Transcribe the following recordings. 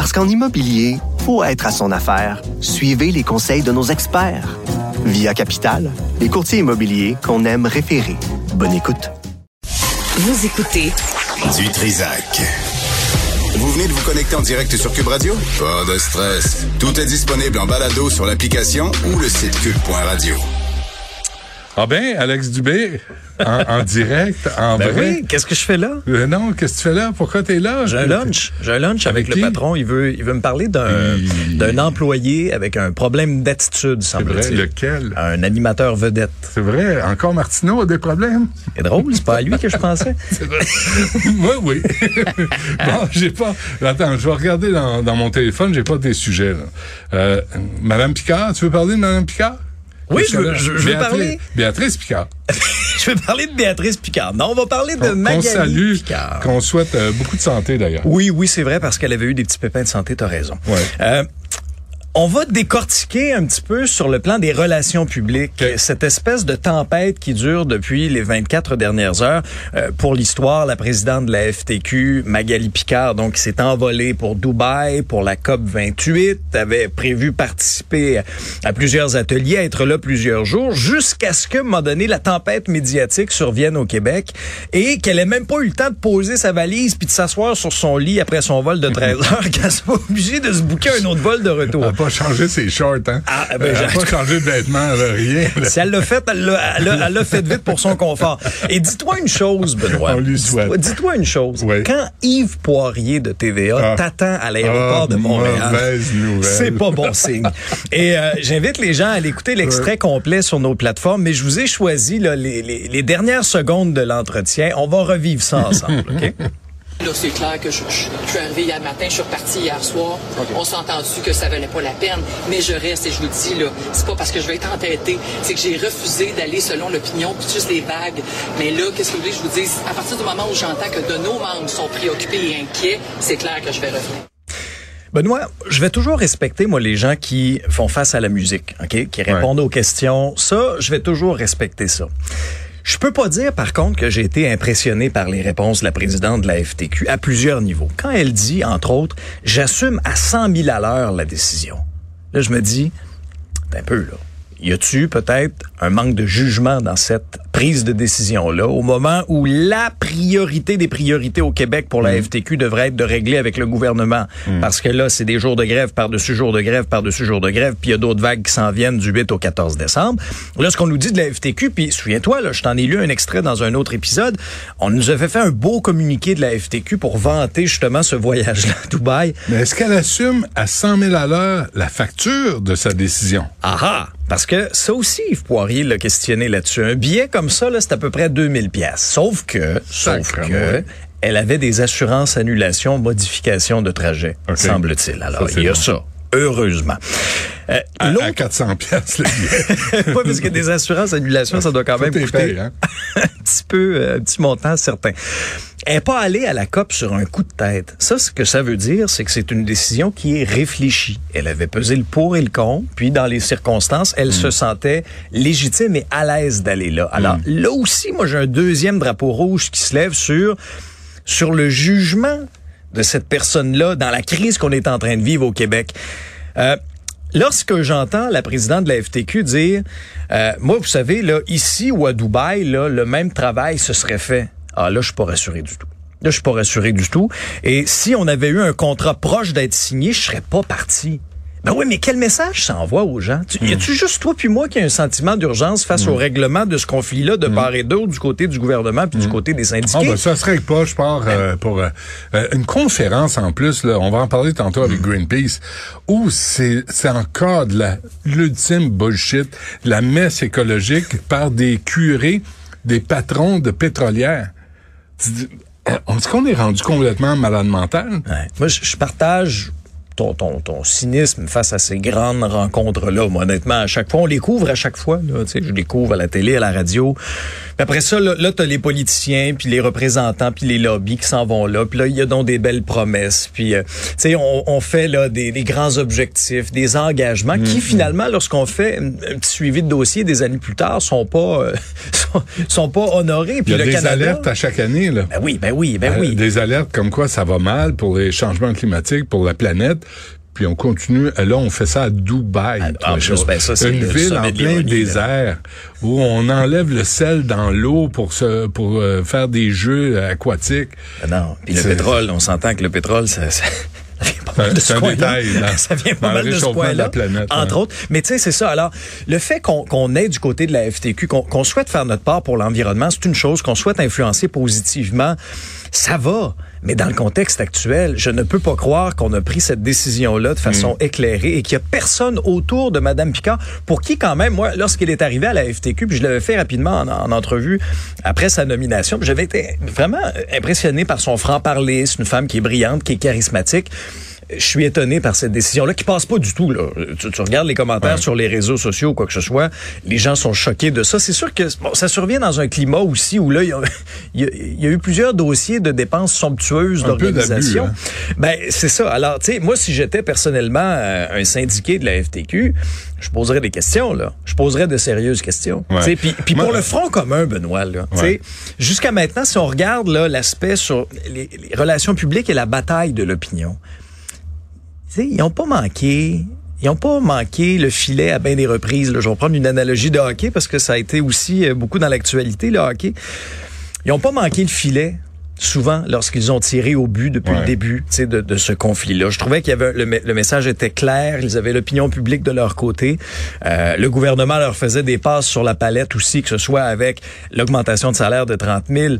Parce qu'en immobilier, faut être à son affaire. Suivez les conseils de nos experts. Via Capital, les courtiers immobiliers qu'on aime référer. Bonne écoute. Vous écoutez Du Trisac. Vous venez de vous connecter en direct sur Cube Radio? Pas de stress. Tout est disponible en balado sur l'application ou le site cube.radio. Ah ben, Alex Dubé, en, en direct, en Ben vrai? oui, qu'est-ce que je fais là? Euh, non, qu'est-ce que tu fais là? Pourquoi t'es là? J'ai un lunch. J'ai un lunch avec, Avec le patron. Il veut, il veut me parler d'un, Il- employé avec un problème d'attitude, C'est vrai, semble-t-il. lequel? Un animateur vedette. C'est vrai, encore Martineau a des problèmes? C'est drôle, c'est pas à lui que je pensais. Moi, oui. bon, j'ai pas. Attends, je vais regarder dans, dans mon téléphone, j'ai pas des sujets, là. Euh, Madame Picard, tu veux parler de Madame Picard? Oui, je veux- je- veux parler. Béatrice Picard. je vais parler de Béatrice Picard. Non, on va parler de qu'on Magali salue, Picard. qu'on souhaite euh, beaucoup de santé, d'ailleurs. Oui, oui, c'est vrai, parce qu'elle avait eu des petits pépins de santé, t'as raison. Ouais. Euh, on va décortiquer un petit peu sur le plan des relations publiques cette espèce de tempête qui dure depuis les 24 dernières heures. Euh, pour l'histoire, la présidente de la FTQ, Magali Picard, donc s'est envolée pour Dubaï pour la COP 28, avait prévu participer à plusieurs ateliers, être là plusieurs jours, jusqu'à ce que, à un moment donné, la tempête médiatique survienne au Québec et qu'elle ait même pas eu le temps de poser sa valise puis de s'asseoir sur son lit après son vol de 13 heures, qu'elle soit obligée de se bouquer un autre vol de retour. Pas changé ses shorts, hein? Ah, ben, elle j'ai- pas changé de vêtements, elle a rien. là. Si elle l'a fait, elle l'a, fait vite pour son confort. Et dis-toi une chose, Benoît. On lui souhaite. Dis-toi, une chose. Oui. Quand Yves Poirier de TVA Ah. t'attend à l'aéroport Ah, de Montréal, c'est pas bon signe. Et euh, j'invite les gens à aller écouter l'extrait complet sur nos plateformes, mais je vous ai choisi là, les, les- les dernières secondes de l'entretien. On va revivre ça ensemble, OK? Là, c'est clair que je, je- je suis arrivé hier matin, je suis reparti hier soir. On s'est entendu que ça valait pas la peine, mais je reste et je vous le dis, là, c'est pas parce que je vais être entêté, c'est que j'ai refusé d'aller selon l'opinion, puis juste les vagues. Mais là, qu'est-ce que vous voulez que je vous dise? À partir du moment où j'entends que de nos membres sont préoccupés et inquiets, c'est clair que je vais revenir. Benoît, je vais toujours respecter, moi, les gens qui font face à la musique, OK? Qui répondent aux questions. Ça, je vais toujours respecter ça. Je peux pas dire, par contre, que j'ai été impressionné par les réponses de la présidente de la FTQ à plusieurs niveaux. Quand elle dit, entre autres, j'assume à 100 000 à l'heure la décision. Là, je me dis, un peu, là. Y a-tu peut-être un manque de jugement dans cette prise de décision-là au moment où la priorité des priorités au Québec pour la FTQ devrait être de régler avec le gouvernement? Parce que là, c'est des jours de grève par-dessus jours de grève par-dessus jours de grève, puis il y a d'autres vagues qui s'en viennent du 8 au 14 décembre. Là, ce qu'on nous dit de la FTQ, puis souviens-toi, là, je t'en ai lu un extrait dans un autre épisode, on nous avait fait un beau communiqué de la FTQ pour vanter justement ce voyage-là à Dubaï. Mais est-ce qu'elle assume à 100 000 à l'heure la facture de sa décision? Ah ah! Parce que ça aussi, Yves Poirier l'a questionné là-dessus. Un billet comme ça, là, c'est à peu près 2000 pièces. Sauf que, sauf que, elle avait des assurances annulation, modification de trajet, semble-t-il. Alors, Ça, il y a bon. ça. Heureusement. Euh, À, à L'autre, 400 pièces le billet. parce que des assurances annulation, ça doit quand même coûter payé, hein? un petit peu, euh, un petit montant certain. Elle n'est pas allée à la COP sur un coup de tête. Ça, ce que ça veut dire, c'est que c'est une décision qui est réfléchie. Elle avait pesé le pour et le contre, puis dans les circonstances, elle se sentait légitime et à l'aise d'aller là. Alors là aussi, moi, j'ai un deuxième drapeau rouge qui se lève sur sur le jugement de cette personne-là dans la crise qu'on est en train de vivre au Québec. Euh, Lorsque j'entends la présidente de la FTQ dire, euh, moi, vous savez, là, ici ou à Dubaï, là, le même travail se serait fait. Ah, là, je suis pas rassuré du tout. Là, je suis pas rassuré du tout. Et si on avait eu un contrat proche d'être signé, je serais pas parti. Ben oui, mais quel message ça envoie aux gens? Tu, Y a-tu juste toi puis moi qui a un sentiment d'urgence face au règlement de ce conflit-là de part et d'autre du côté du gouvernement puis du côté des syndiqués? Ah, ben, ça serait pas, je pars euh, pour euh, euh, une conférence en plus, là, on va en parler tantôt avec Greenpeace, où c'est c'est encore de la l'ultime bullshit, la messe écologique par des curés, des patrons de pétrolières. Est-ce qu'on est rendu complètement malade mental? Ouais. Moi, je partage ton, ton, ton cynisme face à ces grandes rencontres-là. Moi, honnêtement, à chaque fois, on les couvre à chaque fois. Là, je les couvre à la télé, à la radio. Puis après ça, là, là tu as les politiciens, puis les représentants, puis les lobbies qui s'en vont là. Puis là, il y a donc des belles promesses. Puis, euh, tu sais, on, on fait là des, des grands objectifs, des engagements qui, Mm-hmm. finalement, lorsqu'on fait un, petit suivi de dossier des années plus tard, sont pas euh, sont, sont pas honorés. Il Puis y a le des Canada... alertes à chaque année, là. Ben oui, ben oui, ben Euh, oui. Des alertes comme quoi ça va mal pour les changements climatiques, pour la planète. Puis on continue. Là, on fait ça à Dubaï. Ah, en Toi, plus, ben ça, c'est une le ville en plein là. désert où on enlève le sel dans l'eau pour se pour euh, faire des jeux euh, aquatiques. Ben non. Puis le pétrole, on s'entend que le pétrole, ça, ça, mal de c'est ce détail, Ça vient pas mal de ce planète, Entre ouais. autres. Mais tu sais, c'est ça. Alors, le fait qu'on qu'on ait du côté de la FTQ, qu'on qu'on souhaite faire notre part pour l'environnement, c'est une chose. Qu'on souhaite influencer positivement, ça va. Mais dans le contexte actuel, je ne peux pas croire qu'on a pris cette décision-là de façon Mm. éclairée et qu'il y a personne autour de Madame Picard pour qui, quand même, moi, lorsqu'il est arrivé à la FTQ, puis je l'avais fait rapidement en, en entrevue après sa nomination, j'avais été vraiment impressionné par son franc-parler. C'est une femme qui est brillante, qui est charismatique. Je suis étonné par cette décision-là qui passe pas du tout. Là. Tu, tu regardes les commentaires sur les réseaux sociaux ou quoi que ce soit, les gens sont choqués de ça. C'est sûr que bon, ça survient dans un climat aussi où là, il y a, il y a- il y a eu plusieurs dossiers de dépenses somptueuses d'organisation. d'abus, Ben c'est ça. Alors, tu sais, moi, si j'étais personnellement euh, un syndiqué de la FTQ, je poserais des questions là. Je poserais de sérieuses questions. Puis, puis pour le front commun, Benoît, là, Ouais. jusqu'à maintenant, si on regarde là l'aspect sur les, les relations publiques et la bataille de l'opinion, sais, ils n'ont pas manqué. Ils n'ont pas manqué le filet à bien des reprises. là. Je vais prendre une analogie de hockey parce que ça a été aussi euh, beaucoup dans l'actualité, le hockey. Ils n'ont pas manqué le filet souvent lorsqu'ils ont tiré au but depuis Ouais. le début de, de ce conflit-là. Je trouvais qu'il y avait le, le message était clair, ils avaient l'opinion publique de leur côté. Euh, le gouvernement leur faisait des passes sur la palette aussi, que ce soit avec l'augmentation de salaire de 30 000,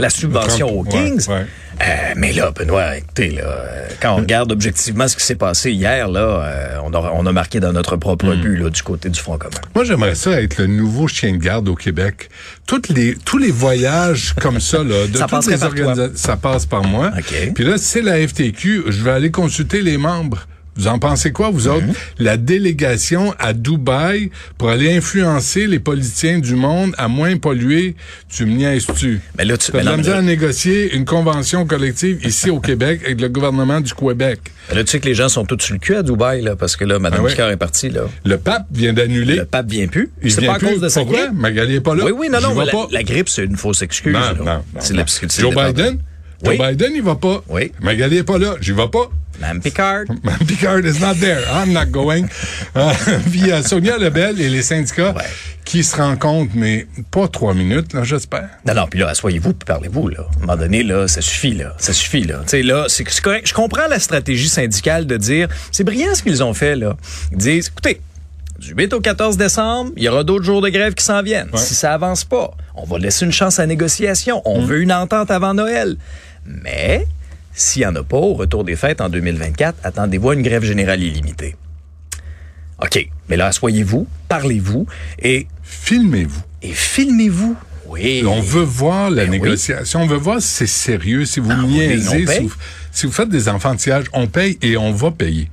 la subvention aux 30, ouais, Kings. ouais. Euh, mais là, Benoît, écoutez, là, euh, quand on regarde objectivement ce qui s'est passé hier, là, euh, on, a, on a marqué dans notre propre Hmm. but là, du côté du Front commun. Moi, j'aimerais ça être le nouveau chien de garde au Québec. Toutes les, tous les voyages comme ça, là, de Ça toutes les par toi. organisa- ça passe par moi. OK. Puis là, c'est la FTQ, je vais aller consulter les membres. Vous en pensez quoi, vous autres? La délégation à Dubaï pour aller influencer les politiciens du monde à moins polluer, tu me niaises-tu? Mais là, tu- mais non, mais à négocier une convention collective ici au Québec avec le gouvernement du Québec. Là, tu sais que les gens sont tous sur le cul à Dubaï, là, parce que là, Mme Ah. Picard est partie, là. Le pape vient d'annuler. Le pape vient plus. Il C'est vient pas à plus. cause de sa Pourquoi? grippe. Magali est pas là. Oui, oui, non, non, la, pas. la grippe, c'est une fausse excuse. Non, là. non, non, C'est non. la Joe. Biden? Joe Oui. Biden, il va pas. Oui. Magali est pas là. J'y vais pas. Mme Picard. Mme Picard is not there. I'm not going. Euh, puis euh, Sonia Lebel et les syndicats Ouais. qui se rencontrent, mais pas trois minutes, là, j'espère. Non, non, puis là, asseyez-vous puis parlez-vous, là. À un moment donné, là, ça suffit, là. Ça suffit, là. Tu sais, là, c'est correct. Je comprends la stratégie syndicale de dire, c'est brillant ce qu'ils ont fait, là. Ils disent, écoutez, du 8 au 14 décembre, il y aura d'autres jours de grève qui s'en viennent. Si ça avance pas, on va laisser une chance à négociation. On veut une entente avant Noël. Mais, s'il y en a pas au retour des fêtes en 2024, attendez-vous à une grève générale illimitée. OK. Mais là, asseyez-vous, parlez-vous et, Filmez-vous. et filmez-vous. Oui. On veut voir la Ben oui. négociation. On veut voir si c'est sérieux, si vous Ah niaisez, si vous, si vous faites des enfantillages. On paye et on va payer.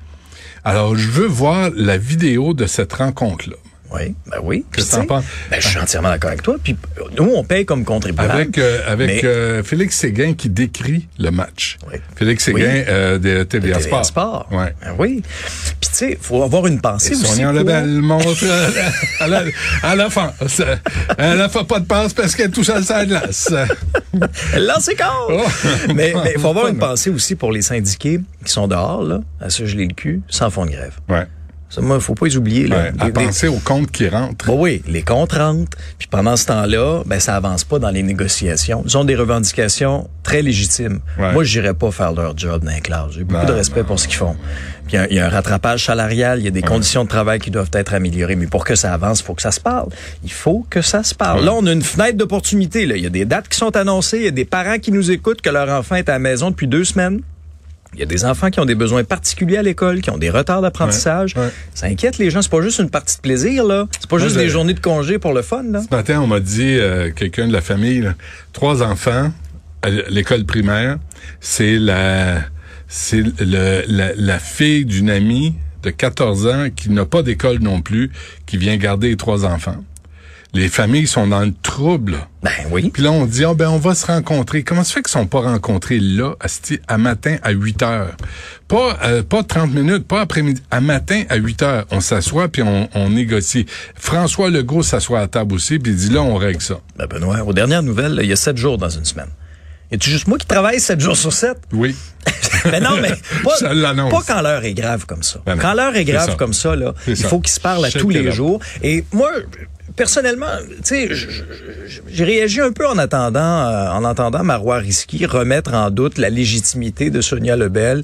Alors, je veux voir la vidéo de cette rencontre-là. Oui, ben oui. Puis, tu sais? Ben, je suis entièrement d'accord avec toi. Puis nous, on paye comme contribuable. Avec, euh, avec Mais- euh, Félix Séguin qui décrit le match. Oui. Félix Séguin Oui. euh, de TVA Sport. Sport. Ouais. Ben oui. Puis tu sais, faut avoir une pensée Et aussi. Sonia pour- montre euh, à la, à la fin. Elle ne fait pas de passe parce qu'elle touche à la glace. Elle lance. Oh. mais il faut avoir une pensée aussi pour les syndiqués qui sont dehors, là, à se geler le cul, sans fond de grève. Ouais. Ça, moi, faut pas les oublier. Là. ouais. À penser aux comptes qui rentrent. Bon, oui, les comptes rentrent. Puis pendant ce temps-là, ben ça avance pas dans les négociations. Ils ont des revendications très légitimes. Ouais. Moi, j'irais pas faire leur job dans les classes. J'ai beaucoup Non, de respect non, pour ce qu'ils font. Puis il y a- il y, a un rattrapage salarial, il y a des conditions de travail qui doivent être améliorées. Mais pour que ça avance, il faut que ça se parle. Il faut que ça se parle. Là, on a une fenêtre d'opportunité. Il y a des dates qui sont annoncées. Il y a des parents qui nous écoutent que leur enfant est à la maison depuis deux semaines. Il y a des enfants qui ont des besoins particuliers à l'école, qui ont des retards d'apprentissage. Ouais, ouais. Ça inquiète les gens. C'est pas juste une partie de plaisir, là. C'est pas Moi, juste des journées de congé pour le fun, là. Ce matin, on m'a dit, euh, quelqu'un de la famille, là, trois enfants à l'école primaire, c'est la c'est le, la, la fille d'une amie de 14 ans qui n'a pas d'école non plus, qui vient garder les trois enfants. Les familles sont dans le trouble. Ben oui. Puis là, on dit, ah ben, on va se rencontrer. Comment ça fait qu'ils sont pas rencontrés là, à, à matin à 8 heures? Pas, euh, pas 30 minutes, pas après-midi. À matin à 8 heures, on s'assoit puis on, on négocie. François Legault s'assoit à table aussi puis il dit, là, on règle ça. Ben Benoît, aux dernières nouvelles, il y a sept jours dans une semaine. Et tu juste moi qui travaille sept jours sur sept? Oui. Mais non, mais pas, pas quand l'heure est grave comme ça. Ben non, quand l'heure est grave comme ça, là, il faut qu'ils se parlent à tous les jours. Et moi, personnellement, tu sais, j'ai réagi un peu en attendant, euh, en entendant Marois Risky remettre en doute la légitimité de Sonia Lebel.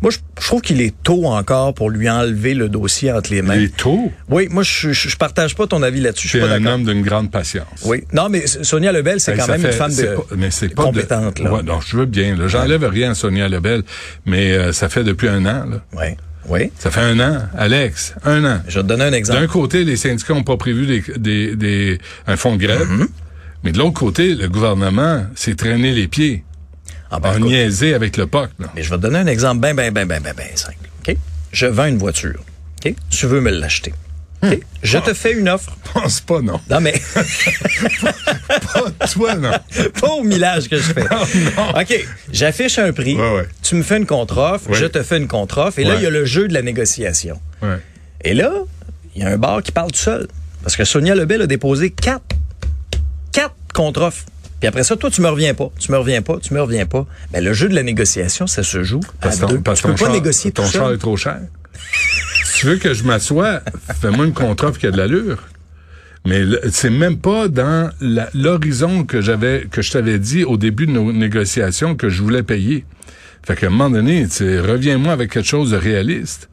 Moi, je, je trouve qu'il est tôt encore pour lui enlever le dossier entre les mains. Il est tôt? Oui, moi, je, je, je partage pas ton avis là-dessus. Je suis C'est un homme d'une grande patience. Oui. Non, mais Sonia Lebel, c'est quand même fait- une femme de, pas- mais pas de- compétente. là. Ouais, non, je veux bien. J'enlève rien à Sonia Lebel, mais euh, ça fait depuis un an. Là. Oui. Oui. Ça fait un an, Alex, un an. Je vais te donner un exemple. D'un côté, les syndicats n'ont pas prévu des, des, des- un fonds de grève, Mm-hmm. mais de l'autre côté, le gouvernement s'est traîné les pieds, Ah, ben, a écoute, niaisé avec le POC. Là. Mais je vais te donner un exemple bien, bien, bien, bien, bien, bien simple. OK? Je vends une voiture. OK? Tu veux me l'acheter. OK? Je te fais une offre. Pense pas, non. Non, mais Pas toi, non. pas au millage que je fais. OK. J'affiche un prix. Ouais, ouais. Tu me fais une contre-offre. Ouais. Je te fais une contre-offre. Et là, il y a le jeu de la négociation. Et là, il y a un bar qui parle tout seul. Parce que Sonia Lebel a déposé quatre, quatre contre-offres. Puis après ça, toi, tu me reviens pas, tu me reviens pas, tu me reviens pas. Ben, le jeu de la négociation, ça se joue Parce, à ton- deux. parce tu peux ton pas char- négocier ton tout char seul. est trop cher. Si tu veux que je m'assoie, fais-moi une contre-offre qui a de l'allure. Mais c'est même pas dans l'horizon que j'avais, que je t'avais dit au début de nos négociations que je voulais payer. Fait qu'à un moment donné, reviens-moi avec quelque chose de réaliste.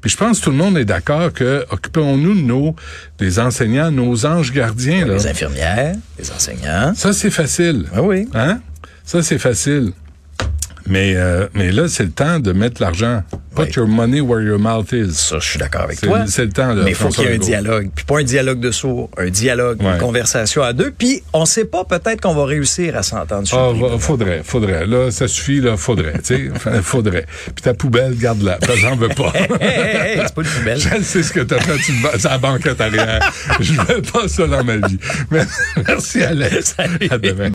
Puis je pense que tout le monde est d'accord que occupons-nous de nos des enseignants, nos anges gardiens là. Les infirmières, les enseignants. Ça c'est facile. Ah oui. Hein? Ça, c'est facile. Mais, euh, mais là, c'est le temps de mettre l'argent. Put Oui. your money where your mouth is. Ça, je suis d'accord avec toi. c'est le temps, là, Mais il faut qu'il y ait un dialogue. Puis pas un dialogue de sourds, un dialogue, Ouais. une conversation à deux. Puis on sait pas, peut-être qu'on va réussir à s'entendre sur Ah, va- faudrait, faudrait. Là, ça suffit, là, faudrait, tu sais. Faudrait. Puis ta poubelle, garde-la. parce J'en veux pas. Hey, hey, hey, c'est pas une poubelle. Je sais ce que t'as fait, tu c'est la banquette arrière. Je veux pas ça dans ma vie. Mais, merci, Alex. À demain.